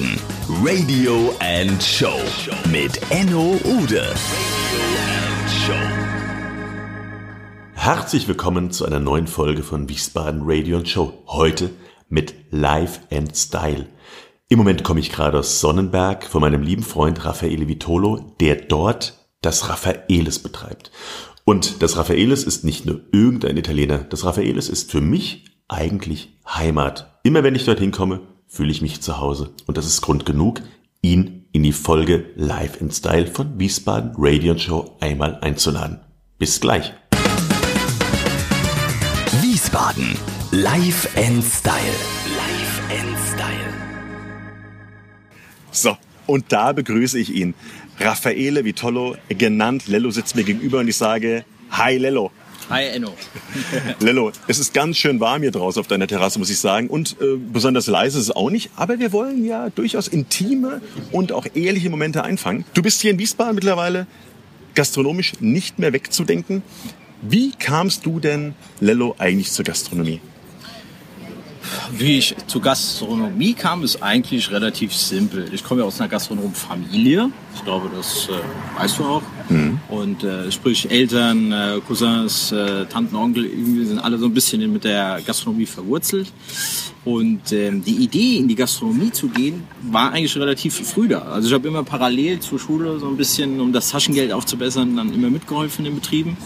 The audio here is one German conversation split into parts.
Wiesbaden. Radio and Show mit Enno Ude. Herzlich willkommen zu einer neuen Folge von Wiesbaden Radio and Show. Heute mit Life and Style. Im Moment komme ich gerade aus Sonnenberg von meinem lieben Freund Raffaele Vitolo, der dort das Raffaelis betreibt. Und das Raffaelis ist nicht nur irgendein Italiener, das Raffaelis ist für mich eigentlich Heimat. Immer wenn ich dorthin komme, fühle ich mich zu Hause. Und das ist Grund genug, ihn in die Folge Live in Style von Wiesbaden Radio Show einmal einzuladen. Bis gleich. Wiesbaden. Live and Style. Live and Style. So, und da begrüße ich ihn. Raffaele Vitolo, genannt Lello, sitzt mir gegenüber und ich sage, Hi Lello. Hi Enno. Lello, es ist ganz schön warm hier draußen auf deiner Terrasse, muss ich sagen. Und äh, besonders leise ist es auch nicht. Aber wir wollen ja durchaus intime und auch ehrliche Momente einfangen. Du bist hier in Wiesbaden mittlerweile gastronomisch nicht mehr wegzudenken. Wie kamst du denn, Lello, eigentlich zur Gastronomie? Wie ich zur Gastronomie kam, ist eigentlich relativ simpel. Ich komme ja aus einer Gastronomfamilie. Ich glaube, das äh, weißt du auch. Mhm. Und äh, sprich Eltern, äh, Cousins, äh, Tanten, Onkel, irgendwie sind alle so ein bisschen mit der Gastronomie verwurzelt. Und ähm, die Idee, in die Gastronomie zu gehen, war eigentlich relativ früh da. Also ich habe immer parallel zur Schule so ein bisschen, um das Taschengeld aufzubessern, dann immer mitgeholfen in Betrieben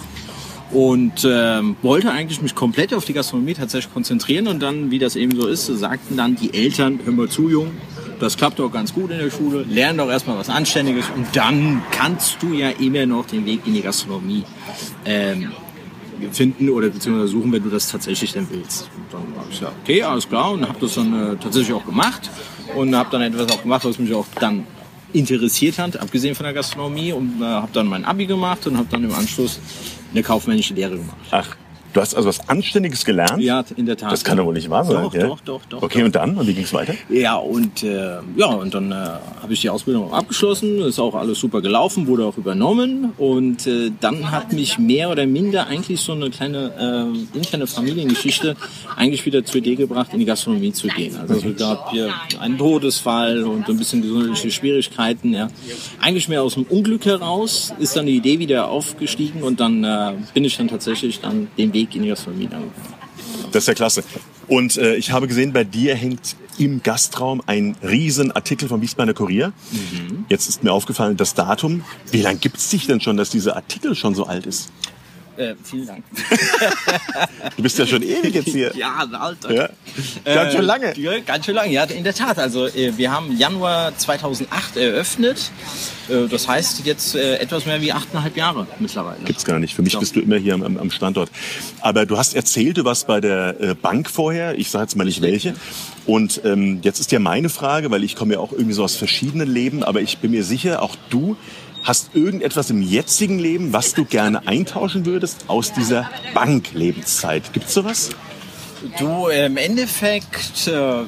und ähm, wollte eigentlich mich komplett auf die Gastronomie tatsächlich konzentrieren und dann, wie das eben so ist, sagten dann die Eltern, hör mal zu, Jung, das klappt doch ganz gut in der Schule, lern doch erstmal was Anständiges und dann kannst du ja immer noch den Weg in die Gastronomie ähm, finden oder beziehungsweise suchen, wenn du das tatsächlich denn willst. Und dann habe ich gesagt, okay, alles klar und habe das dann äh, tatsächlich auch gemacht und habe dann etwas auch gemacht, was mich auch dann interessiert hat, abgesehen von der Gastronomie und äh, habe dann mein Abi gemacht und habe dann im Anschluss eine kaufmännische Lehre gemacht. Ach, Du hast also was Anständiges gelernt? Ja, in der Tat. Das kann doch wohl nicht wahr sein. Doch, ja? doch, doch, doch. Okay, doch. und dann? Und wie ging es weiter? Ja, und äh, ja, und dann äh, habe ich die Ausbildung abgeschlossen. Ist auch alles super gelaufen, wurde auch übernommen. Und äh, dann hat mich mehr oder minder eigentlich so eine kleine äh, interne Familiengeschichte eigentlich wieder zur Idee gebracht, in die Gastronomie zu gehen. Also es gab hier einen Todesfall und ein bisschen gesundheitliche Schwierigkeiten. Ja. Eigentlich mehr aus dem Unglück heraus ist dann die Idee wieder aufgestiegen und dann äh, bin ich dann tatsächlich dann den Weg in die Gastronomie dann Das ist ja klasse. Und äh, ich habe gesehen, bei dir hängt im Gastraum ein riesen Artikel vom Wiesbadener Kurier. Mhm. Jetzt ist mir aufgefallen, das Datum. Wie lange gibt es dich denn schon, dass dieser Artikel schon so alt ist? Äh, vielen Dank. Du bist ja schon ewig jetzt hier. Ja, Alter. Ja. Ganz schön lange. Ja, ganz schön lange, ja, in der Tat. Also äh, wir haben Januar 2008 eröffnet. Äh, Das heißt jetzt äh, etwas mehr wie achteinhalb Jahre mittlerweile. Gibt's gar nicht. Für mich So. bist du immer hier am, am Standort. Aber du hast erzählt, du warst bei der äh, Bank vorher. Ich sage jetzt mal nicht welche. Und ähm, jetzt ist ja meine Frage, weil ich komme ja auch irgendwie so aus verschiedenen Leben, aber ich bin mir sicher, auch du hast irgendetwas im jetzigen Leben, was du gerne eintauschen würdest aus dieser Banklebenszeit. Gibt's sowas? Du, äh, im Endeffekt, äh,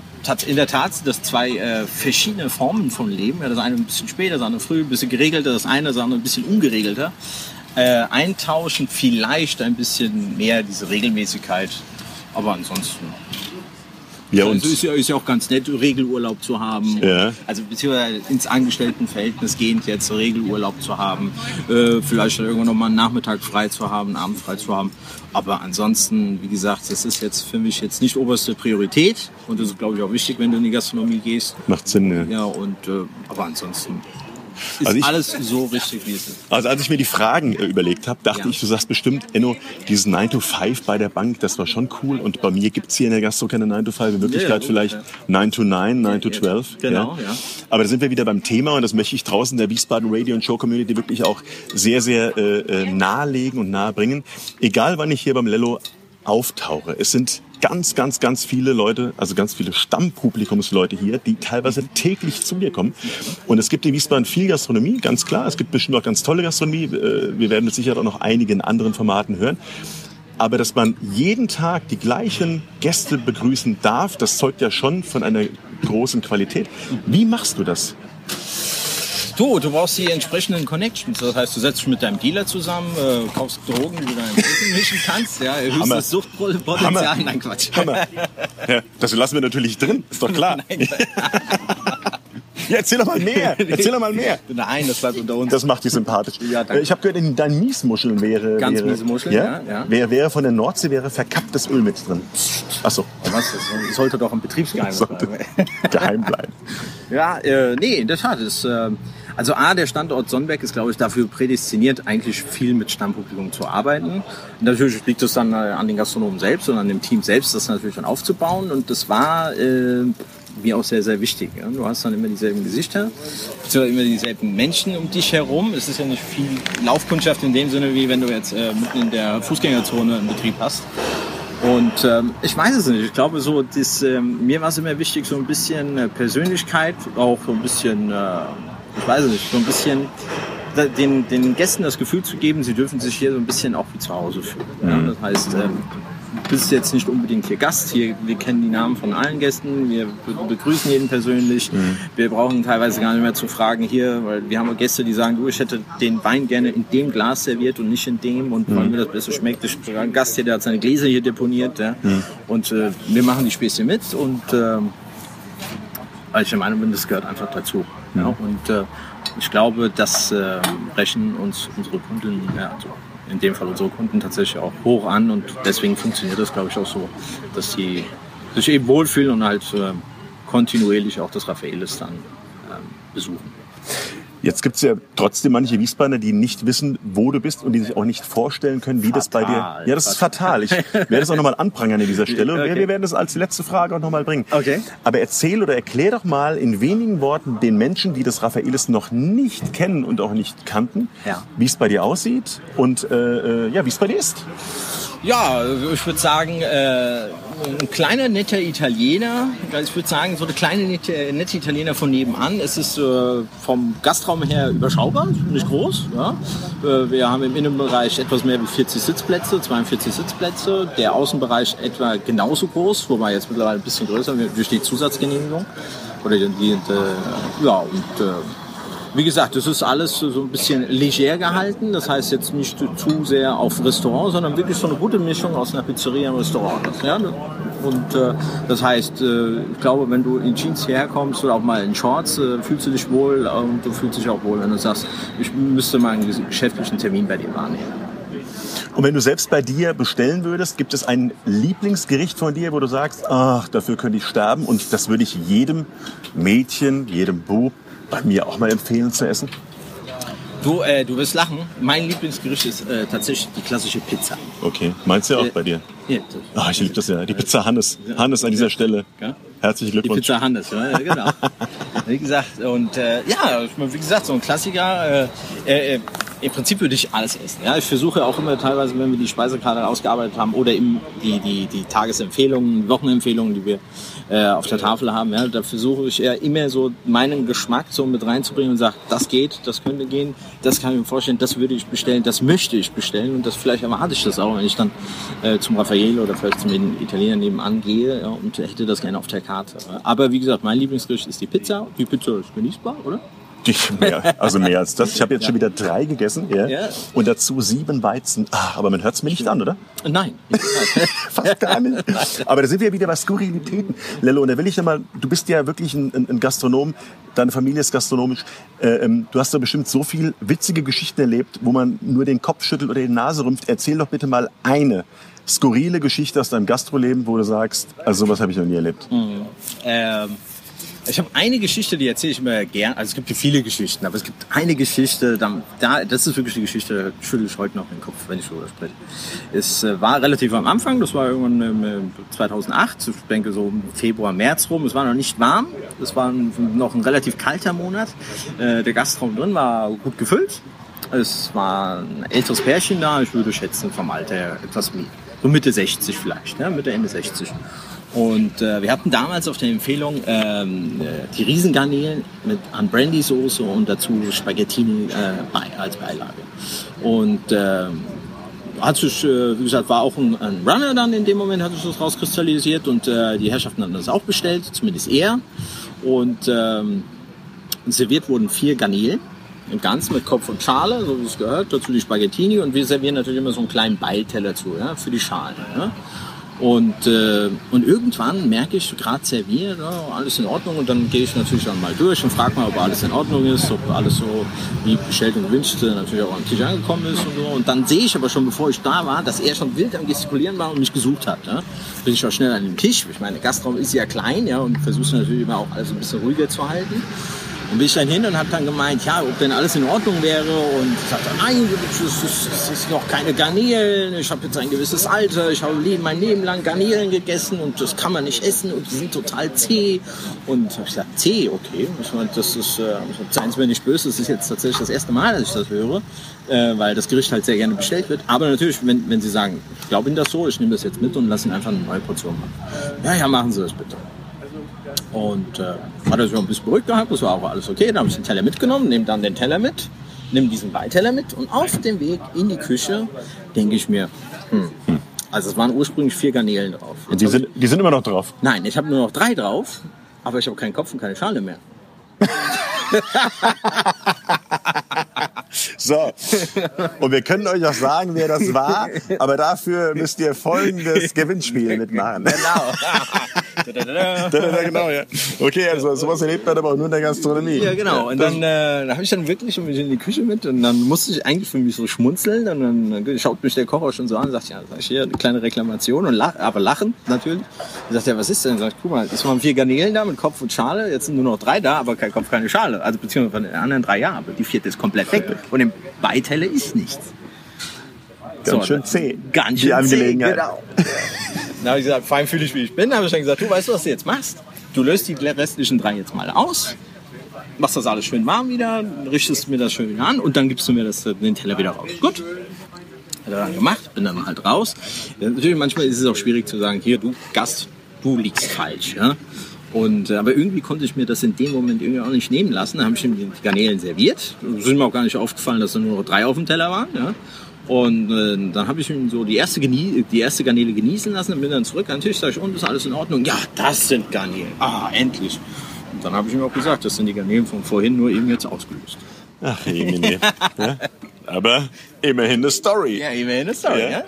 in der Tat sind das zwei äh, verschiedene Formen von Leben. Ja, das eine ein bisschen später, das andere früh, ein bisschen geregelter, das eine, das andere ein bisschen ungeregelter. Äh, eintauschen vielleicht ein bisschen mehr diese Regelmäßigkeit, aber ansonsten. Ja, also ist ja, ist ja auch ganz nett, Regelurlaub zu haben. Ja. Also beziehungsweise ins Angestelltenverhältnis gehend jetzt Regelurlaub zu haben. Äh, vielleicht irgendwann noch mal einen Nachmittag frei zu haben, einen Abend frei zu haben. Aber ansonsten, wie gesagt, das ist jetzt für mich jetzt nicht oberste Priorität. Und das ist, glaube ich, auch wichtig, wenn du in die Gastronomie gehst. macht Sinn. Ja. Ja, und äh, aber ansonsten ist Also ich- alles so richtig, wie es ist. Also als ich mir die Fragen äh, überlegt habe, dachte Ja. ich, du sagst bestimmt, Enno, dieses 9 to 5 bei der Bank, das war schon cool. Und bei mir gibt's hier in der Gastro keine 9 to 5. In Wirklichkeit gut, vielleicht ja. 9 to 9, 9 to 12. Genau, ja. Aber da sind wir wieder beim Thema und das möchte ich draußen der Wiesbaden Radio und Show Community wirklich auch sehr, sehr äh, äh, nahelegen und nahebringen. Egal wann ich hier beim Lello auftauche. Es sind ganz, ganz, ganz viele Leute, also ganz viele Stammpublikumsleute hier, die teilweise täglich zu mir kommen. Und es gibt in Wiesbaden viel Gastronomie, ganz klar. Es gibt bestimmt auch ganz tolle Gastronomie. Äh, Wir werden mit Sicherheit auch noch einige in anderen Formaten hören. Aber dass man jeden Tag die gleichen Gäste begrüßen darf, das zeugt ja schon von einer großen Qualität. Wie machst du das? Du, du brauchst die entsprechenden Connections. Das heißt, du setzt dich mit deinem Dealer zusammen, äh, kaufst Drogen, die du deinem Rücken mischen kannst. Ja, das Suchtpotenzial. Hammer. Nein, Quatsch. Hammer. Ja, das lassen wir natürlich drin, ist doch klar. Ja, erzähl doch mal mehr. Erzähl doch mal mehr. Nein, das bleibt unter uns. Das macht dich sympathisch. Ja, danke. Äh, ich habe gehört, in deinen Miesmuscheln wäre... Ganz wäre, miese Muscheln, ja, ja. Wäre, wäre von der Nordsee wäre verkapptes Öl mit drin. Ach so, Was, das sollte doch ein Betriebsgeheimnis bleiben. geheim bleiben. Ja, äh, nee, in der Tat. Ist, äh, also A, der Standort Sonnenberg ist, glaube ich, dafür prädestiniert, eigentlich viel mit Stammpublikum zu arbeiten. Natürlich liegt es dann äh, an den Gastronomen selbst und an dem Team selbst, das natürlich dann aufzubauen. Und das war äh, mir auch sehr, sehr wichtig. Ja? Du hast dann immer dieselben Gesichter, beziehungsweise immer dieselben Menschen um dich herum. Es ist ja nicht viel Laufkundschaft in dem Sinne, wie wenn du jetzt äh, mitten in der Fußgängerzone einen Betrieb hast. Und ähm, ich weiß es nicht. Ich glaube, so das, ähm, mir war es immer wichtig, so ein bisschen äh, Persönlichkeit, auch so ein bisschen, äh, ich weiß es nicht, so ein bisschen den, den Gästen das Gefühl zu geben, sie dürfen sich hier so ein bisschen auch wie zu Hause fühlen. Ja? Das heißt, ähm, du bist jetzt nicht unbedingt hier Gast. Hier, wir kennen die Namen von allen Gästen. Wir be- begrüßen jeden persönlich. Wir brauchen teilweise gar nicht mehr zu fragen hier, weil wir haben Gäste, die sagen, du, ich hätte den Wein gerne in dem Glas serviert und nicht in dem und weil mir das besser schmeckt. Ich habe einen Gast hier, der hat seine Gläser hier deponiert. Ja? Und äh, wir machen die Späßchen mit und weil ich der Meinung bin, das gehört einfach dazu. Ja? Und äh, ich glaube, das äh, brechen uns unsere Kunden, ja, also in dem Fall unsere Kunden tatsächlich auch hoch an und deswegen funktioniert das, glaube ich, auch so, dass sie sich eben wohlfühlen und halt äh, kontinuierlich auch das Raffaelis dann ähm, besuchen. Jetzt gibt es ja trotzdem manche Wiesbadener, die nicht wissen, wo du bist und die sich auch nicht vorstellen können, wie das bei dir... Fatal. Ja, das ist fatal. Ich werde das auch nochmal anprangern an dieser Stelle. Okay. Wir werden das als letzte Frage auch nochmal bringen. Okay. Aber erzähl oder erklär doch mal in wenigen Worten den Menschen, die das Raffaelis noch nicht kennen und auch nicht kannten, Ja. wie es bei dir aussieht und äh, äh, ja, wie es bei dir ist. Ja, ich würde sagen, äh, ein kleiner netter Italiener. Ich würde sagen, so eine kleine nette, nette Italiener von nebenan. Es ist äh, vom Gastraum her überschaubar, nicht groß. Ja. Äh, wir haben im Innenbereich etwas mehr wie 40 Sitzplätze, 42 Sitzplätze. Der Außenbereich etwa genauso groß, wobei jetzt mittlerweile ein bisschen größer durch die Zusatzgenehmigung. Oder die, die, äh, ja, und äh, wie gesagt, das ist alles so ein bisschen leger gehalten. Das heißt jetzt nicht zu sehr auf Restaurant, sondern wirklich so eine gute Mischung aus einer Pizzeria und Restaurant. Ja? Und äh, das heißt, äh, ich glaube, wenn du in Jeans hierher kommst oder auch mal in Shorts, äh, fühlst du dich wohl und du fühlst dich auch wohl, wenn du sagst, ich müsste mal einen geschäftlichen Termin bei dir wahrnehmen. Und wenn du selbst bei dir bestellen würdest, gibt es ein Lieblingsgericht von dir, wo du sagst, ach, dafür könnte ich sterben und das würde ich jedem Mädchen, jedem Bub bei mir auch mal empfehlen zu essen? Du, äh, du wirst lachen. Mein Lieblingsgericht ist äh, tatsächlich die klassische Pizza. Okay, meinst du ja auch Äh, bei dir? Ja, Ah, ich liebe das ja. Die Pizza Hannes. Hannes an dieser Stelle. Ja. Herzlichen Die Glückwunsch. Pizza Hannes, ja, genau. wie gesagt, und äh, ja, wie gesagt, so ein Klassiker. Im Prinzip würde ich alles essen. Ja, ich versuche auch immer teilweise, wenn wir die Speisekarte ausgearbeitet haben oder eben die, die, die Tagesempfehlungen, Wochenempfehlungen, die wir äh, auf der Tafel haben, ja, da versuche ich ja immer so meinen Geschmack so mit reinzubringen und sage, das geht, das könnte gehen, das kann ich mir vorstellen, das würde ich bestellen, das möchte ich bestellen und das vielleicht erwarte ich das auch, wenn ich dann äh, zum Raffaele oder vielleicht zum Italiener nebenan gehe ja, und hätte das gerne auf der Karte. Aber wie gesagt, mein Lieblingsgericht ist die Pizza. Die Pizza ist genießbar, oder? Ich, mehr, also mehr als das. Ich habe jetzt schon wieder drei gegessen. Ja. Ja. Und dazu sieben Weizen. Ah, aber man hört es mir nicht an, oder? Nein. Fast gar nicht. Aber da sind wir wieder bei Skurrilitäten. Lello, und da will ich nochmal, du bist ja wirklich ein, ein, ein Gastronom, deine Familie ist gastronomisch. Äh, ähm, du hast da bestimmt so viel witzige Geschichten erlebt, wo man nur den Kopf schüttelt oder die Nase rümpft. Erzähl doch bitte mal eine skurrile Geschichte aus deinem Gastroleben, wo du sagst, also sowas habe ich noch nie erlebt. Ähm, ich habe eine Geschichte, die erzähle ich immer gern. Also es gibt ja viele Geschichten, aber es gibt eine Geschichte, da, da, das ist wirklich die Geschichte, schüttel ich heute noch den Kopf, wenn ich darüber spreche. Es äh, war relativ am Anfang, das war irgendwann im, äh, 2008, ich denke so Februar, März rum. Es war noch nicht warm, es war noch ein relativ kalter Monat. Äh, der Gastraum drin war gut gefüllt. Es war ein älteres Pärchen da, ich würde schätzen vom Alter etwas mehr, so Mitte 60 vielleicht, ne? Mitte, Ende 60. Und äh, wir hatten damals auf der Empfehlung ähm, äh, die Riesengarnelen mit an Brandy-Soße und dazu Spaghettini äh, als Beilage. Und ähm, hat sich, äh, wie gesagt, war auch ein, ein Runner dann in dem Moment, hat sich das rauskristallisiert und äh, die Herrschaften hatten das auch bestellt, zumindest er. Und ähm, serviert wurden vier Garnelen im Ganzen mit Kopf und Schale, so wie es gehört, dazu die Spaghettini und wir servieren natürlich immer so einen kleinen Beilteller zu, ja, für die Schalen. Ja. Und, äh, und irgendwann merke ich, gerade serviert, ja, alles in Ordnung. Und dann gehe ich natürlich dann mal durch und frage mal, ob alles in Ordnung ist, ob alles so wie bestellt und gewünscht äh, natürlich auch am Tisch angekommen ist und so. Und dann sehe ich aber schon, bevor ich da war, dass er schon wild am Gestikulieren war und mich gesucht hat. Ja. Bin ich auch schnell an den Tisch. Ich meine, der Gastraum ist ja klein ja, und versuche natürlich immer auch alles ein bisschen ruhiger zu halten. Und bin ich dann hin und habe dann gemeint, ja, ob denn alles in Ordnung wäre. Und ich sagte, nein, es ist, noch keine Garnelen. Ich habe jetzt ein gewisses Alter. Ich habe mein Leben lang Garnelen gegessen und das kann man nicht essen und die sind total zäh. Und habe ich gesagt, zäh, okay. Ich meine, das ist, äh, seien Sie mir nicht böse, das ist jetzt tatsächlich das erste Mal, dass ich das höre, äh, weil das Gericht halt sehr gerne bestellt wird. Aber natürlich, wenn, wenn Sie sagen, ich glaube Ihnen das so, ich nehme das jetzt mit und lasse Ihnen einfach eine neue Portion machen. Ja, ja, machen Sie das bitte. Und äh, hat er sich auch ein bisschen beruhigt gehabt, das war auch alles okay. Dann habe ich den Teller mitgenommen, nehme dann den Teller mit, nehme diesen Beiteller mit und auf dem Weg in die Küche denke ich mir, hm, also es waren ursprünglich vier Garnelen drauf. Und die sind, die sind immer noch drauf. Nein, ich habe nur noch drei drauf, aber ich habe keinen Kopf und keine Schale mehr. So. Und wir können euch auch sagen, wer das war, aber dafür müsst ihr folgendes Gewinnspiel mitmachen. Genau. genau, ja. Okay, also sowas erlebt man aber auch nur in der Gastronomie. Ja, genau. Und dann äh, habe ich dann wirklich mich in die Küche mit und dann musste ich eigentlich für mich so schmunzeln und dann schaut mich der Kocher schon so an und sagt, ja, sag ich hier eine kleine Reklamation und lach, aber lachen natürlich. Er sagt, ja, was ist denn? Sag ich, guck mal, es waren vier Garnelen da mit Kopf und Schale, jetzt sind nur noch drei da, aber kein Kopf, keine Schale. Also beziehungsweise von den anderen drei ja, aber die vierte ist komplett weg. Und im Beiteller ist nichts. Ganz schön zäh. Ganz Die schön zäh, genau. Dann habe ich gesagt, fein fühle ich, wie ich bin. Dann habe ich dann gesagt, du weißt du, was du jetzt machst? Du löst die restlichen drei jetzt mal aus, machst das alles schön warm wieder, richtest mir das schön wieder an und dann gibst du mir das, den Teller wieder raus. Gut. Hat er dann gemacht, bin dann halt raus. Ja, natürlich, manchmal ist es auch schwierig zu sagen, hier, du Gast, du liegst falsch. Ja? Und, äh, aber irgendwie konnte ich mir das in dem Moment irgendwie auch nicht nehmen lassen. Da habe ich ihm die Garnelen serviert. Es ist mir auch gar nicht aufgefallen, dass da nur noch drei auf dem Teller waren. Ja? Und äh, dann habe ich ihm so die erste, Genie die erste Garnele genießen lassen und bin dann zurück an den Tisch. Sag ich, und ist alles in Ordnung? Ja, das sind Garnelen. Ah, endlich. Und dann habe ich ihm auch gesagt, das sind die Garnelen von vorhin, nur eben jetzt ausgelöst. Ach, Emine. ja? Aber immerhin eine Story. Ja, immerhin eine Story, Ja. ja?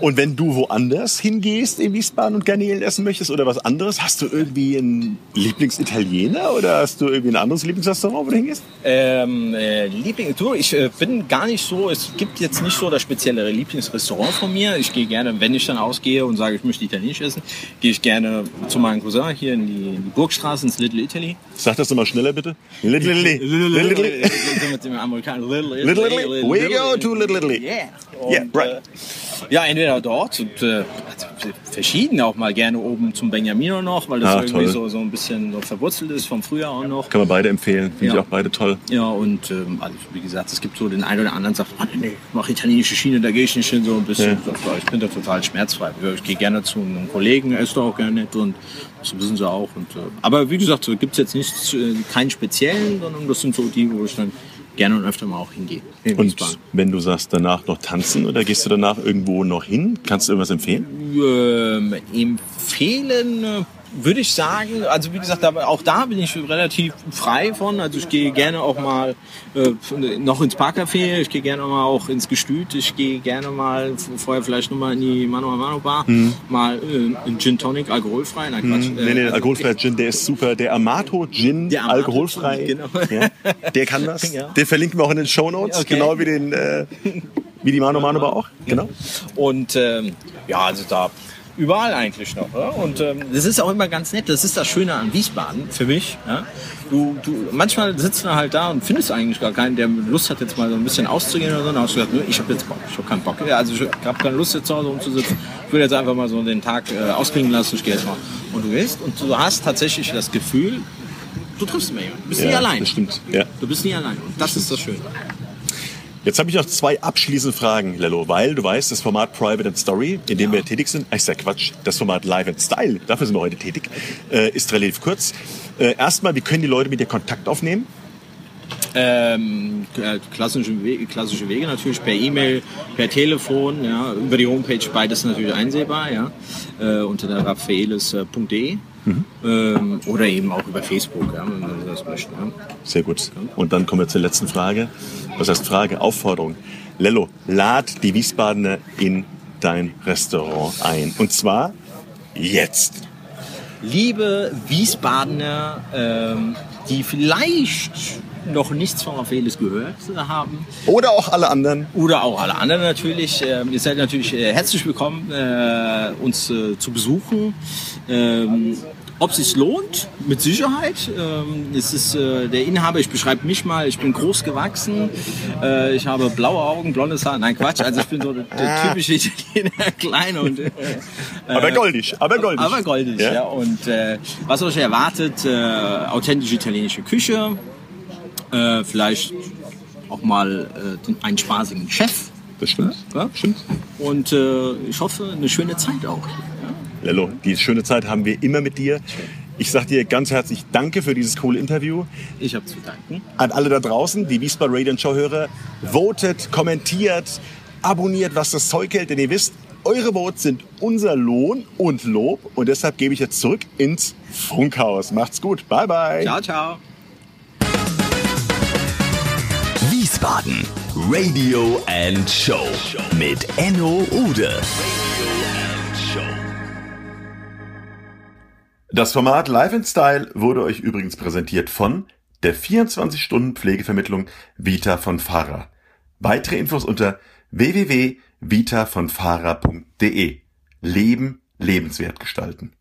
Und wenn du woanders hingehst in Wiesbaden und Garnelen essen möchtest oder was anderes, hast du irgendwie einen Lieblingsitaliener oder hast du irgendwie ein anderes Lieblingsrestaurant, wo du hingehst? Ähm, äh, Liebling, du, ich äh, bin gar nicht so, es gibt jetzt nicht so das spezielle Lieblingsrestaurant von mir. Ich gehe gerne, wenn ich dann ausgehe und sage, ich möchte italienisch essen, gehe ich gerne zu meinem Cousin hier in die, in die Burgstraße, ins Little Italy. Sag das doch mal schneller bitte. Little Italy. Little Italy. Little Little Italy. We go to Little Italy. Yeah. Yeah, Und, right. Äh, ja, entweder dort und äh, also verschieden auch mal gerne oben zum Benjamino noch, weil das Ah, irgendwie toll. so, so ein bisschen so verwurzelt ist vom Frühjahr auch noch. Kann man beide empfehlen. Finde ich Ja. auch beide toll. Ja, und ähm, also, wie gesagt, es gibt so den einen oder anderen, der sagt, oh, nee, ich mache italienische Schiene, da gehe ich nicht hin, so ein bisschen. Ja. Ja. Ich bin da total schmerzfrei. Ich gehe gerne zu einem Kollegen, er ist da auch gerne nett und das wissen sie auch. Und, äh, aber wie gesagt, so gibt es jetzt nicht, äh, keinen speziellen, sondern das sind so die, wo ich dann gerne und öfter mal auch hingehe. In Und Wiesbaden. wenn du sagst, danach noch tanzen oder gehst du danach irgendwo noch hin? Kannst du irgendwas empfehlen? Ähm, empfehlen äh, würde ich sagen, also wie gesagt, auch da bin ich relativ frei von. Also ich gehe gerne auch mal äh, noch ins Parkcafé, ich gehe gerne mal auch ins Gestüt, ich gehe gerne mal vorher vielleicht noch mal in die Mano a Mano Bar, mal äh, in Gin Tonic, alkoholfrei. Nein, Quatsch. Mhm. Nee, nee, also- alkoholfreier Gin, der ist super. Der Amato Gin, Der Amato alkoholfrei. Gin, genau. Ja, der kann das. Ja. Den verlinken wir auch in den Show Notes, Okay. genau wie den, äh, wie die Mano Mano Bar auch. Genau. Und ähm, ja, also da überall eigentlich noch. Ja? Und ähm, das ist auch immer ganz nett. Das ist das Schöne an Wiesbaden für mich. Ja? Du, du, manchmal sitzt du halt da und findest eigentlich gar keinen, der Lust hat, jetzt mal so ein bisschen auszugehen oder so. Dann hast du gesagt, ich habe jetzt Bock, ich habe keinen Bock. Ja, also ich habe keine Lust jetzt zu Hause rumzusitzen. Ich will jetzt einfach mal so den Tag äh, ausklingen lassen. Ich gehe jetzt mal. Und du gehst und du hast tatsächlich das Gefühl, du triffst immer jemanden. Du bist nie Ja, allein. das stimmt. Ja. Du bist nie allein. Und das ist das Schöne. Jetzt habe ich noch zwei abschließende Fragen, Lello, weil du weißt, das Format Private and Story, in dem wir tätig sind, ach, ist ja Quatsch, das Format Live and Style, dafür sind wir heute tätig, äh, ist relativ kurz. Äh, erstmal, wie können die Leute mit dir Kontakt aufnehmen? Ähm, äh, klassische, Wege, klassische Wege natürlich per E-Mail, per Telefon, ja, über die Homepage beides natürlich einsehbar, ja, äh, unter der ähm, oder eben auch über Facebook, ja, wenn man das möchte. Ja. Sehr gut. Und dann kommen wir zur letzten Frage. Was heißt Frage? Aufforderung. Lello, lad die Wiesbadener in dein Restaurant ein. Und zwar jetzt. Liebe Wiesbadener, ähm, die vielleicht noch nichts von Raffaelis gehört haben. Oder auch alle anderen. Oder auch alle anderen natürlich. Ähm, ihr seid natürlich äh, herzlich willkommen, äh, uns äh, zu besuchen. Ähm, ob es sich lohnt, mit Sicherheit. Ähm, es ist äh, der Inhaber, ich beschreibe mich mal, ich bin groß gewachsen, äh, ich habe blaue Augen, blondes Haar, nein Quatsch, also ich bin so der, der typische Italiener, klein und äh, Aber goldig, aber goldig. aber goldig, ja. Ja. Und äh, was euch erwartet, äh, authentische italienische Küche, äh, vielleicht auch mal äh, den, einen spaßigen Chef. Das stimmt. Ja? Stimmt. Und äh, ich hoffe, eine schöne Zeit auch. Lello, die schöne Zeit haben wir immer mit dir. Ich sag dir ganz herzlich Danke für dieses coole Interview. Ich habe zu danken. An alle da draußen, die Wiesbaden Radio Show Hörer, votet, kommentiert, abonniert, was das Zeug hält, denn ihr wisst, eure Votes sind unser Lohn und Lob und deshalb gebe ich jetzt zurück ins Funkhaus. Macht's gut. Bye bye. Ciao, ciao. Wiesbaden Radio and Show mit Enno Ude. Das Format Live in Style wurde euch übrigens präsentiert von der 24-Stunden-Pflegevermittlung Vita von Fahrer. Weitere Infos unter www.vitavonfahrer.de. Leben lebenswert gestalten.